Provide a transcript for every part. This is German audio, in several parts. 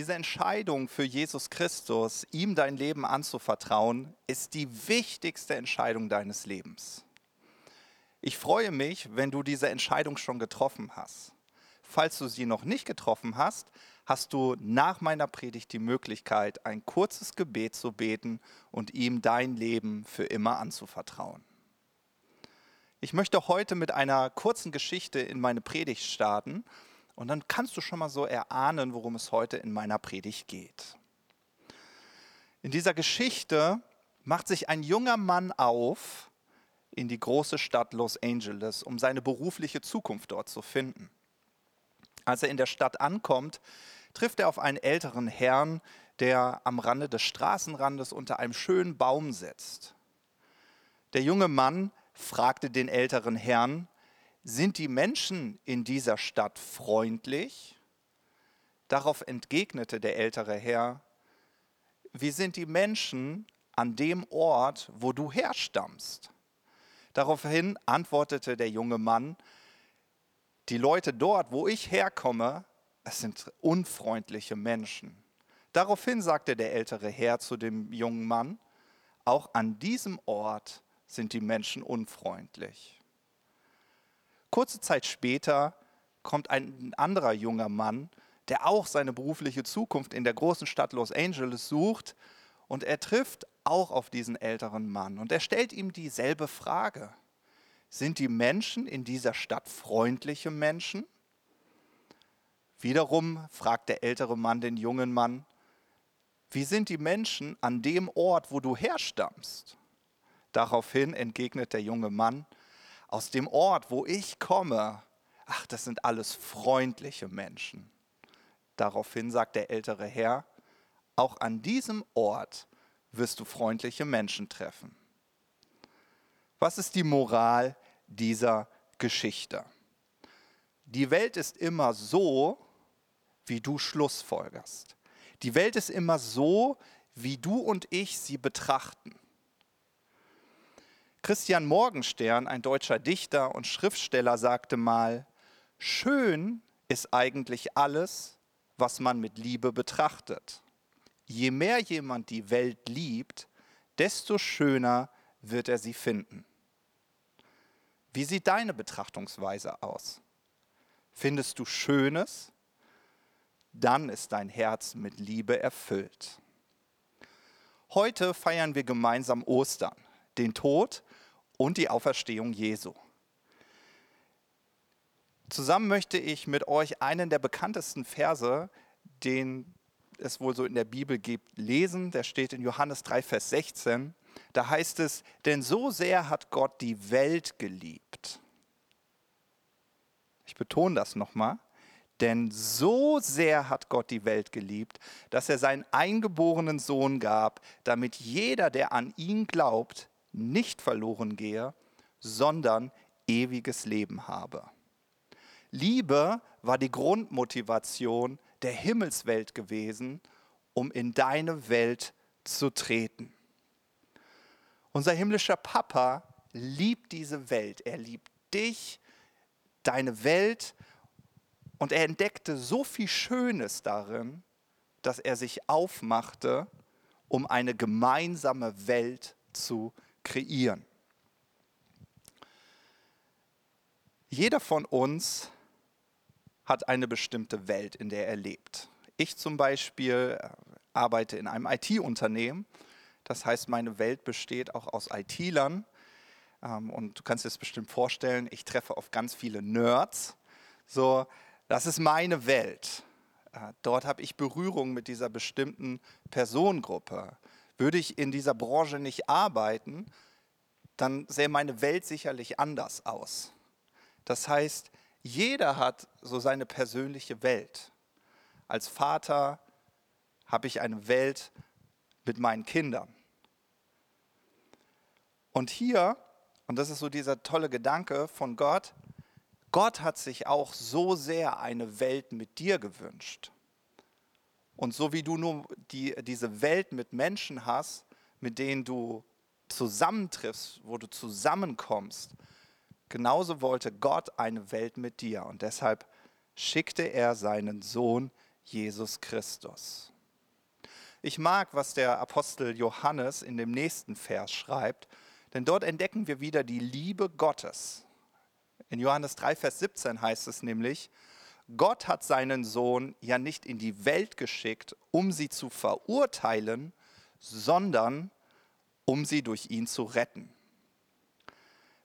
Diese Entscheidung für Jesus Christus, ihm dein Leben anzuvertrauen, ist die wichtigste Entscheidung deines Lebens. Ich freue mich, wenn du diese Entscheidung schon getroffen hast. Falls du sie noch nicht getroffen hast, hast du nach meiner Predigt die Möglichkeit, ein kurzes Gebet zu beten und ihm dein Leben für immer anzuvertrauen. Ich möchte heute mit einer kurzen Geschichte in meine Predigt starten und dann kannst du schon mal so erahnen, worum es heute in meiner Predigt geht. In dieser Geschichte macht sich ein junger Mann auf in die große Stadt Los Angeles, um seine berufliche Zukunft dort zu finden. Als er in der Stadt ankommt, trifft er auf einen älteren Herrn, der am Rande des Straßenrandes unter einem schönen Baum sitzt. Der junge Mann fragte den älteren Herrn, sind die Menschen in dieser Stadt freundlich? Darauf entgegnete der ältere Herr, wie sind die Menschen an dem Ort, wo du herstammst? Daraufhin antwortete der junge Mann, die Leute dort, wo ich herkomme, es sind unfreundliche Menschen. Daraufhin sagte der ältere Herr zu dem jungen Mann, auch an diesem Ort sind die Menschen unfreundlich. Kurze Zeit später kommt ein anderer junger Mann, der auch seine berufliche Zukunft in der großen Stadt Los Angeles sucht und er trifft auch auf diesen älteren Mann und er stellt ihm dieselbe Frage. Sind die Menschen in dieser Stadt freundliche Menschen? Wiederum fragt der ältere Mann den jungen Mann, wie sind die Menschen an dem Ort, wo du herstammst? Daraufhin entgegnet der junge Mann, aus dem Ort, wo ich komme, ach, das sind alles freundliche Menschen. Daraufhin sagt der ältere Herr, auch an diesem Ort wirst du freundliche Menschen treffen. Was ist die Moral dieser Geschichte? Die Welt ist immer so, wie du Schlussfolgerst. Die Welt ist immer so, wie du und ich sie betrachten. Christian Morgenstern, ein deutscher Dichter und Schriftsteller, sagte mal, schön ist eigentlich alles, was man mit Liebe betrachtet. Je mehr jemand die Welt liebt, desto schöner wird er sie finden. Wie sieht deine Betrachtungsweise aus? Findest du Schönes? Dann ist dein Herz mit Liebe erfüllt. Heute feiern wir gemeinsam Ostern, den Tod und die Auferstehung Jesu. Zusammen möchte ich mit euch einen der bekanntesten Verse, den es wohl so in der Bibel gibt, lesen. Der steht in Johannes 3, Vers 16. Da heißt es, denn so sehr hat Gott die Welt geliebt. Ich betone das nochmal. Denn so sehr hat Gott die Welt geliebt, dass er seinen eingeborenen Sohn gab, damit jeder, der an ihn glaubt, nicht verloren gehe, sondern ewiges Leben habe. Liebe war die Grundmotivation der Himmelswelt gewesen, um in deine Welt zu treten. Unser himmlischer Papa liebt diese Welt. Er liebt dich, deine Welt und er entdeckte so viel Schönes darin, dass er sich aufmachte, um eine gemeinsame Welt zu kreieren. Jeder von uns hat eine bestimmte Welt, in der er lebt. Ich zum Beispiel äh, arbeite in einem IT-Unternehmen. Das heißt, meine Welt besteht auch aus IT-Lern. Ähm, und du kannst dir das bestimmt vorstellen, ich treffe auf ganz viele Nerds. So, das ist meine Welt. Äh, dort habe ich Berührung mit dieser bestimmten Personengruppe. Würde ich in dieser Branche nicht arbeiten, dann sähe meine Welt sicherlich anders aus. Das heißt, jeder hat so seine persönliche Welt. Als Vater habe ich eine Welt mit meinen Kindern. Und hier, und das ist so dieser tolle Gedanke von Gott, Gott hat sich auch so sehr eine Welt mit dir gewünscht. Und so wie du nur die, diese Welt mit Menschen hast, mit denen du zusammentriffst, wo du zusammenkommst, genauso wollte Gott eine Welt mit dir. Und deshalb schickte er seinen Sohn Jesus Christus. Ich mag, was der Apostel Johannes in dem nächsten Vers schreibt, denn dort entdecken wir wieder die Liebe Gottes. In Johannes 3, Vers 17 heißt es nämlich, Gott hat seinen Sohn ja nicht in die Welt geschickt, um sie zu verurteilen, sondern um sie durch ihn zu retten.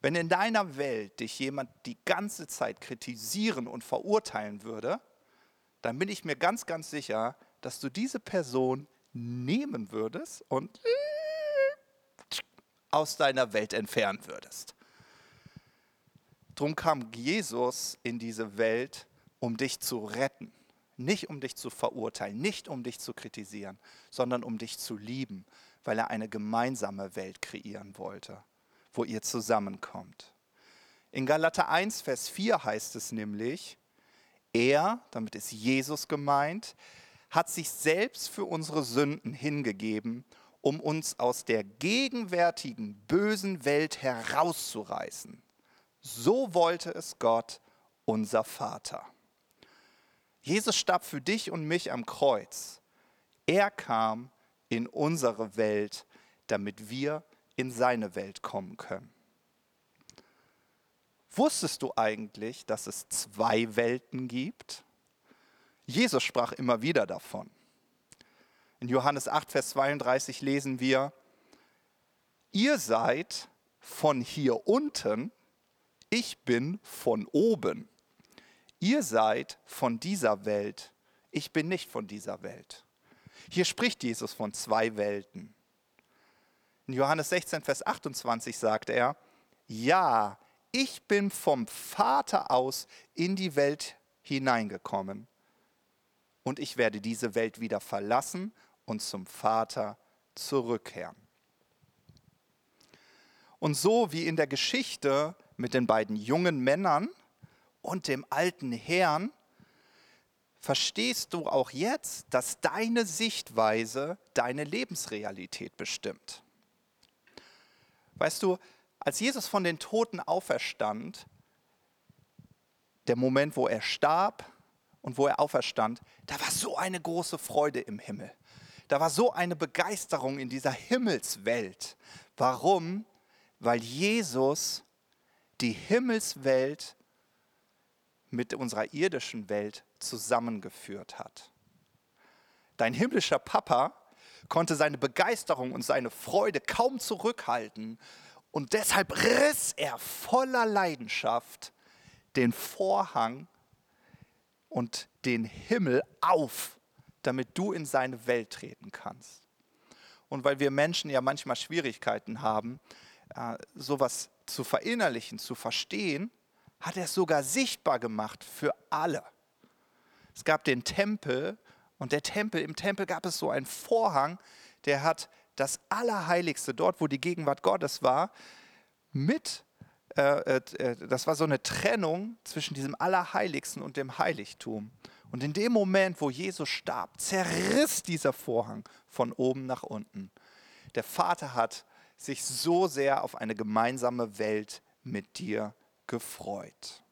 Wenn in deiner Welt dich jemand die ganze Zeit kritisieren und verurteilen würde, dann bin ich mir ganz, ganz sicher, dass du diese Person nehmen würdest und aus deiner Welt entfernen würdest. Drum kam Jesus in diese Welt, um dich zu retten. Nicht um dich zu verurteilen, nicht um dich zu kritisieren, sondern um dich zu lieben, weil er eine gemeinsame Welt kreieren wollte, wo ihr zusammenkommt. In Galater 1, Vers 4 heißt es nämlich, er, damit ist Jesus gemeint, hat sich selbst für unsere Sünden hingegeben, um uns aus der gegenwärtigen bösen Welt herauszureißen. So wollte es Gott, unser Vater. Jesus starb für dich und mich am Kreuz. Er kam in unsere Welt, damit wir in seine Welt kommen können. Wusstest du eigentlich, dass es zwei Welten gibt? Jesus sprach immer wieder davon. In Johannes 8, Vers 32 lesen wir, ihr seid von hier unten, ich bin von oben. Ihr seid von dieser Welt, ich bin nicht von dieser Welt. Hier spricht Jesus von zwei Welten. In Johannes 16, Vers 28 sagt er, ja, ich bin vom Vater aus in die Welt hineingekommen und ich werde diese Welt wieder verlassen und zum Vater zurückkehren. Und so wie in der Geschichte mit den beiden jungen Männern und dem alten Herrn, verstehst du auch jetzt, dass deine Sichtweise deine Lebensrealität bestimmt. Weißt du, als Jesus von den Toten auferstand, der Moment, wo er starb, und wo er auferstand, da war so eine große Freude im Himmel. Da war so eine Begeisterung in dieser Himmelswelt. Warum? Weil Jesus die Himmelswelt mit unserer irdischen Welt zusammengeführt hat. Dein himmlischer Papa konnte seine Begeisterung und seine Freude kaum zurückhalten und deshalb riss er voller Leidenschaft den Vorhang und den Himmel auf, damit du in seine Welt treten kannst. Und weil wir Menschen ja manchmal Schwierigkeiten haben, äh, sowas zu verinnerlichen, zu verstehen, hat er es sogar sichtbar gemacht für alle. Es gab den Tempel und der Tempel, im Tempel gab es so einen Vorhang, der hat das Allerheiligste, dort wo die Gegenwart Gottes war, mit äh, äh, das war so eine Trennung zwischen diesem Allerheiligsten und dem Heiligtum. Und in dem Moment, wo Jesus starb, zerriss dieser Vorhang von oben nach unten. Der Vater hat sich so sehr auf eine gemeinsame Welt mit dir gefreut.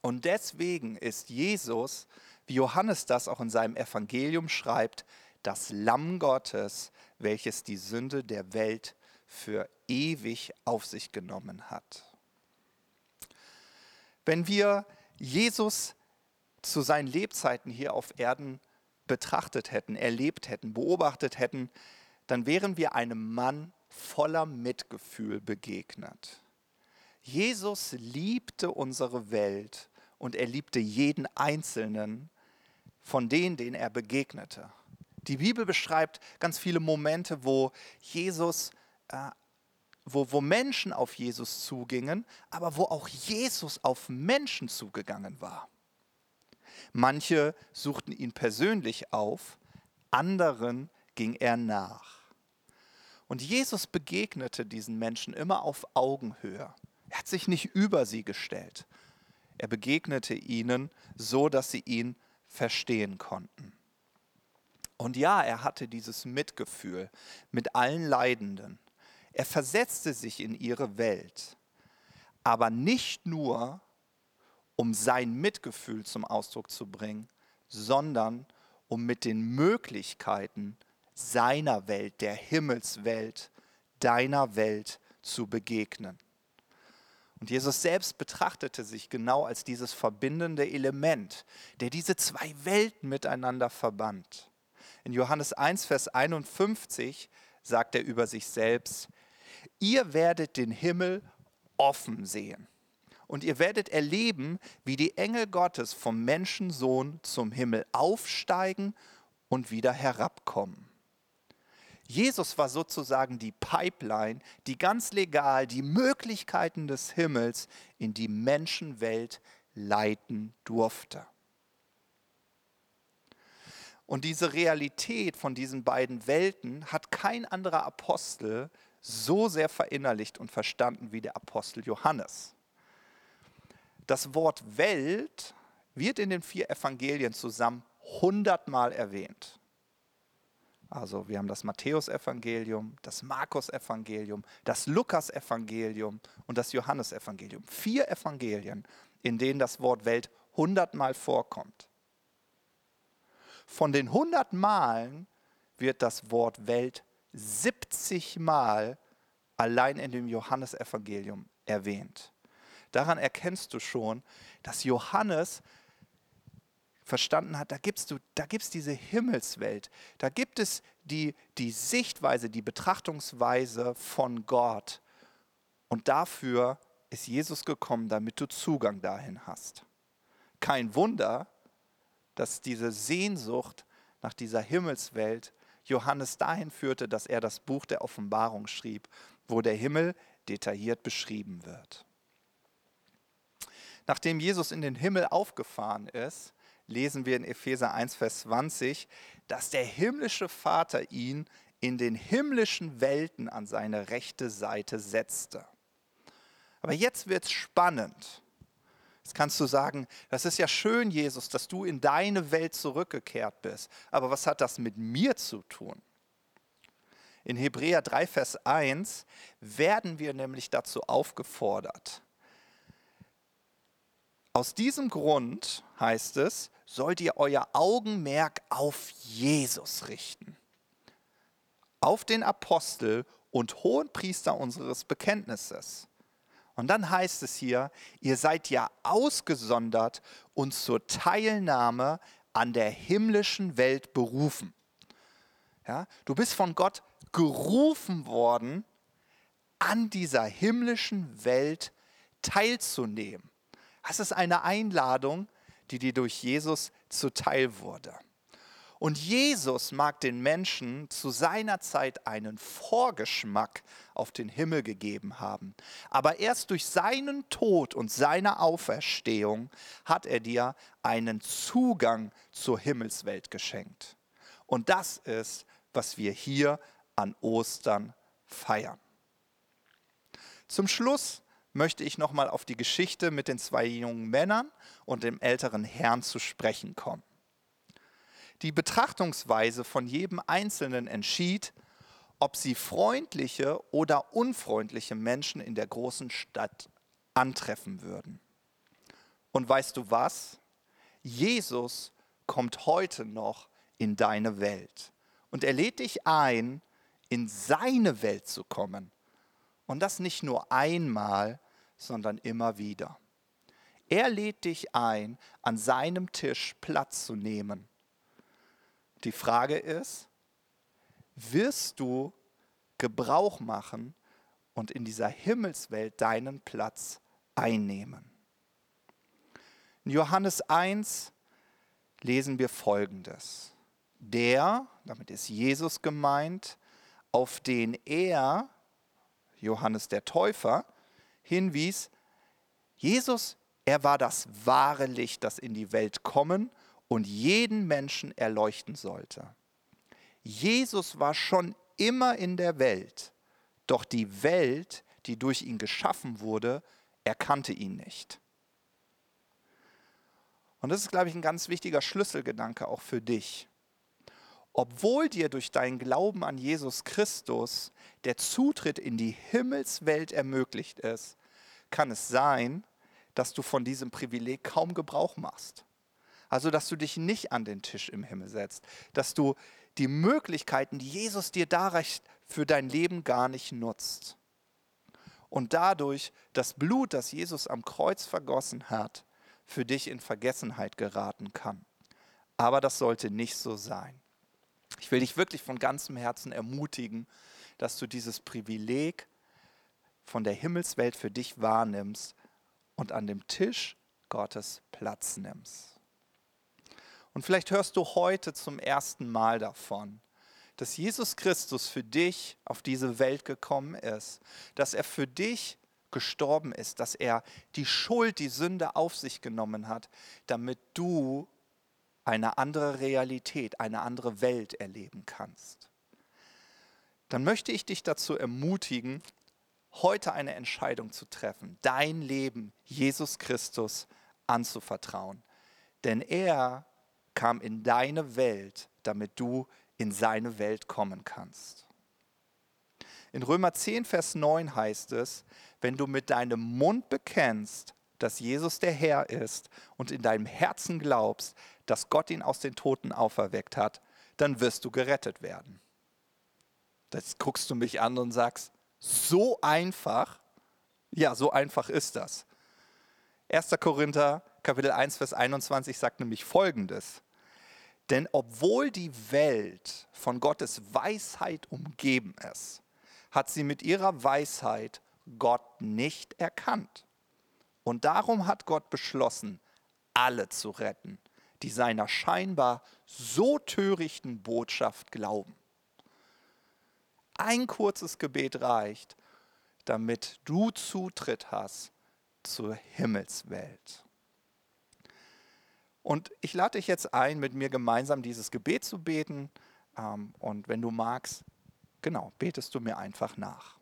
Und deswegen ist Jesus, wie Johannes das auch in seinem Evangelium schreibt, das Lamm Gottes, welches die Sünde der Welt für ewig auf sich genommen hat. Wenn wir Jesus zu seinen Lebzeiten hier auf Erden betrachtet hätten, erlebt hätten, beobachtet hätten, dann wären wir einem Mann voller Mitgefühl begegnet. Jesus liebte unsere Welt und er liebte jeden Einzelnen von denen, denen er begegnete. Die Bibel beschreibt ganz viele Momente, wo Jesus äh, wo, wo Menschen auf Jesus zugingen, aber wo auch Jesus auf Menschen zugegangen war. Manche suchten ihn persönlich auf, anderen ging er nach. Und Jesus begegnete diesen Menschen immer auf Augenhöhe. Er hat sich nicht über sie gestellt. Er begegnete ihnen so, dass sie ihn verstehen konnten. Und ja, er hatte dieses Mitgefühl mit allen Leidenden. Er versetzte sich in ihre Welt, aber nicht nur, um sein Mitgefühl zum Ausdruck zu bringen, sondern um mit den Möglichkeiten seiner Welt, der Himmelswelt, deiner Welt zu begegnen. Und Jesus selbst betrachtete sich genau als dieses verbindende Element, der diese zwei Welten miteinander verband. In Johannes 1, Vers 51 sagt er über sich selbst, ihr werdet den Himmel offen sehen und ihr werdet erleben, wie die Engel Gottes vom Menschensohn zum Himmel aufsteigen und wieder herabkommen. Jesus war sozusagen die Pipeline, die ganz legal die Möglichkeiten des Himmels in die Menschenwelt leiten durfte. Und diese Realität von diesen beiden Welten hat kein anderer Apostel so sehr verinnerlicht und verstanden wie der Apostel Johannes. Das Wort Welt wird in den vier Evangelien zusammen hundertmal erwähnt. Also wir haben das Matthäusevangelium, das Markus-Evangelium, das Lukas-Evangelium und das Johannesevangelium. Vier Evangelien, in denen das Wort Welt hundertmal vorkommt. Von den hundert Malen wird das Wort Welt 70 Mal allein in dem Johannesevangelium erwähnt. Daran erkennst du schon, dass Johannes verstanden hat, da gibt es da gibt's diese Himmelswelt, da gibt es die, die Sichtweise, die Betrachtungsweise von Gott. Und dafür ist Jesus gekommen, damit du Zugang dahin hast. Kein Wunder, dass diese Sehnsucht nach dieser Himmelswelt Johannes dahin führte, dass er das Buch der Offenbarung schrieb, wo der Himmel detailliert beschrieben wird. Nachdem Jesus in den Himmel aufgefahren ist, lesen wir in Epheser 1, Vers 20, dass der himmlische Vater ihn in den himmlischen Welten an seine rechte Seite setzte. Aber jetzt wird es spannend. Jetzt kannst du sagen, das ist ja schön, Jesus, dass du in deine Welt zurückgekehrt bist. Aber was hat das mit mir zu tun? In Hebräer 3, Vers 1 werden wir nämlich dazu aufgefordert. Aus diesem Grund heißt es, sollt ihr euer Augenmerk auf Jesus richten, auf den Apostel und Hohenpriester unseres Bekenntnisses. Und dann heißt es hier, ihr seid ja ausgesondert und zur Teilnahme an der himmlischen Welt berufen. Ja, du bist von Gott gerufen worden, an dieser himmlischen Welt teilzunehmen. Das ist eine Einladung, die dir durch Jesus zuteil wurde. Und Jesus mag den Menschen zu seiner Zeit einen Vorgeschmack auf den Himmel gegeben haben. Aber erst durch seinen Tod und seine Auferstehung hat er dir einen Zugang zur Himmelswelt geschenkt. Und das ist, was wir hier an Ostern feiern. Zum Schluss möchte ich nochmal auf die Geschichte mit den zwei jungen Männern und dem älteren Herrn zu sprechen kommen. Die Betrachtungsweise von jedem Einzelnen entschied, ob sie freundliche oder unfreundliche Menschen in der großen Stadt antreffen würden. Und weißt du was? Jesus kommt heute noch in deine Welt. Und er lädt dich ein, in seine Welt zu kommen. Und das nicht nur einmal, sondern immer wieder. Er lädt dich ein, an seinem Tisch Platz zu nehmen. Die Frage ist, wirst du Gebrauch machen und in dieser Himmelswelt deinen Platz einnehmen? In Johannes 1 lesen wir Folgendes. Der, damit ist Jesus gemeint, auf den er, Johannes der Täufer, hinwies, Jesus, er war das wahre Licht, das in die Welt kommen und jeden Menschen erleuchten sollte. Jesus war schon immer in der Welt, doch die Welt, die durch ihn geschaffen wurde, erkannte ihn nicht. Und das ist, glaube ich, ein ganz wichtiger Schlüsselgedanke auch für dich. Obwohl dir durch deinen Glauben an Jesus Christus der Zutritt in die Himmelswelt ermöglicht ist, kann es sein, dass du von diesem Privileg kaum Gebrauch machst. Also, dass du dich nicht an den Tisch im Himmel setzt, dass du die Möglichkeiten, die Jesus dir darreicht, für dein Leben gar nicht nutzt. Und dadurch das Blut, das Jesus am Kreuz vergossen hat, für dich in Vergessenheit geraten kann. Aber das sollte nicht so sein. Ich will dich wirklich von ganzem Herzen ermutigen, dass du dieses Privileg von der Himmelswelt für dich wahrnimmst und an dem Tisch Gottes Platz nimmst. Und vielleicht hörst du heute zum ersten Mal davon, dass Jesus Christus für dich auf diese Welt gekommen ist, dass er für dich gestorben ist, dass er die Schuld, die Sünde auf sich genommen hat, damit du eine andere Realität, eine andere Welt erleben kannst. Dann möchte ich dich dazu ermutigen, heute eine Entscheidung zu treffen, dein Leben Jesus Christus anzuvertrauen. Denn er kam in deine Welt, damit du in seine Welt kommen kannst. In Römer 10, Vers 9 heißt es, wenn du mit deinem Mund bekennst, dass Jesus der Herr ist und in deinem Herzen glaubst, dass Gott ihn aus den Toten auferweckt hat, dann wirst du gerettet werden. Jetzt guckst du mich an und sagst, so einfach? Ja, so einfach ist das. 1. Korinther Kapitel 1, Vers 21 sagt nämlich folgendes. Denn obwohl die Welt von Gottes Weisheit umgeben ist, hat sie mit ihrer Weisheit Gott nicht erkannt. Und darum hat Gott beschlossen, alle zu retten, die seiner scheinbar so törichten Botschaft glauben. Ein kurzes Gebet reicht, damit du Zutritt hast zur Himmelswelt. Und ich lade dich jetzt ein, mit mir gemeinsam dieses Gebet zu beten. Ähm, und wenn du magst, genau, betest du mir einfach nach.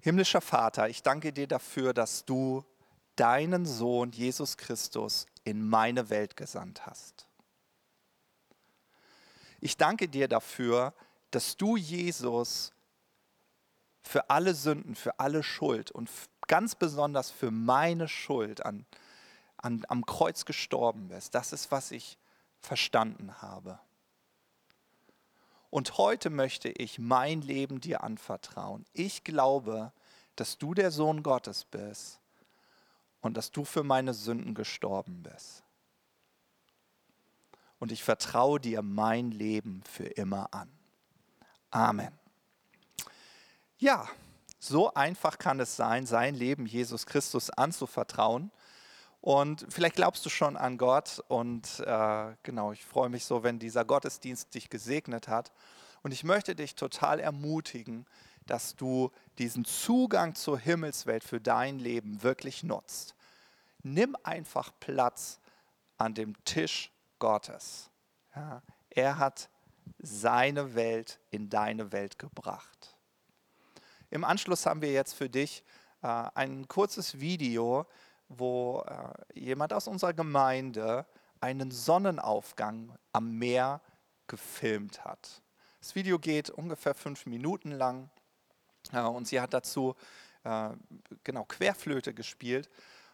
Himmlischer Vater, ich danke dir dafür, dass du deinen Sohn Jesus Christus in meine Welt gesandt hast. Ich danke dir dafür, dass du Jesus für alle Sünden, für alle Schuld und ganz besonders für meine Schuld an, an, am Kreuz gestorben bist. Das ist, was ich verstanden habe. Und heute möchte ich mein Leben dir anvertrauen. Ich glaube, dass du der Sohn Gottes bist und dass du für meine Sünden gestorben bist. Und ich vertraue dir mein Leben für immer an. Amen. Ja, so einfach kann es sein, sein Leben Jesus Christus anzuvertrauen. Und vielleicht glaubst du schon an Gott und äh, genau, ich freue mich so, wenn dieser Gottesdienst dich gesegnet hat. Und ich möchte dich total ermutigen, dass du diesen Zugang zur Himmelswelt für dein Leben wirklich nutzt. Nimm einfach Platz an dem Tisch Gottes. Ja, er hat seine Welt in deine Welt gebracht. Im Anschluss haben wir jetzt für dich äh, ein kurzes Video, wo äh, jemand aus unserer Gemeinde einen Sonnenaufgang am Meer gefilmt hat. Das Video geht ungefähr fünf Minuten lang äh, und sie hat dazu äh, genau Querflöte gespielt.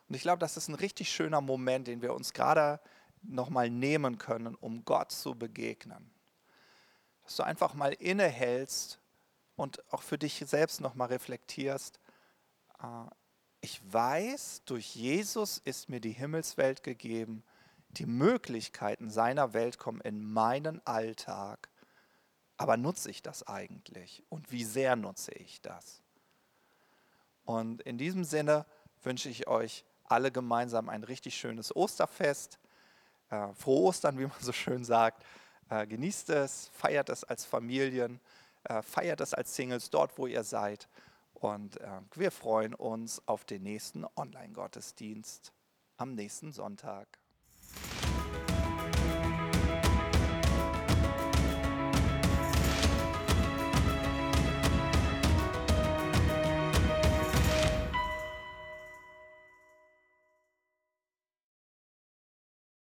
Und ich glaube, das ist ein richtig schöner Moment, den wir uns gerade nochmal nehmen können, um Gott zu begegnen. Dass du einfach mal innehältst und auch für dich selbst nochmal reflektierst, äh, ich weiß, durch Jesus ist mir die Himmelswelt gegeben. Die Möglichkeiten seiner Welt kommen in meinen Alltag. Aber nutze ich das eigentlich? Und wie sehr nutze ich das? Und in diesem Sinne wünsche ich euch alle gemeinsam ein richtig schönes Osterfest. Äh, frohe Ostern, wie man so schön sagt. Äh, genießt es, feiert es als Familien, äh, feiert es als Singles dort, wo ihr seid. Und äh, wir freuen uns auf den nächsten Online-Gottesdienst am nächsten Sonntag.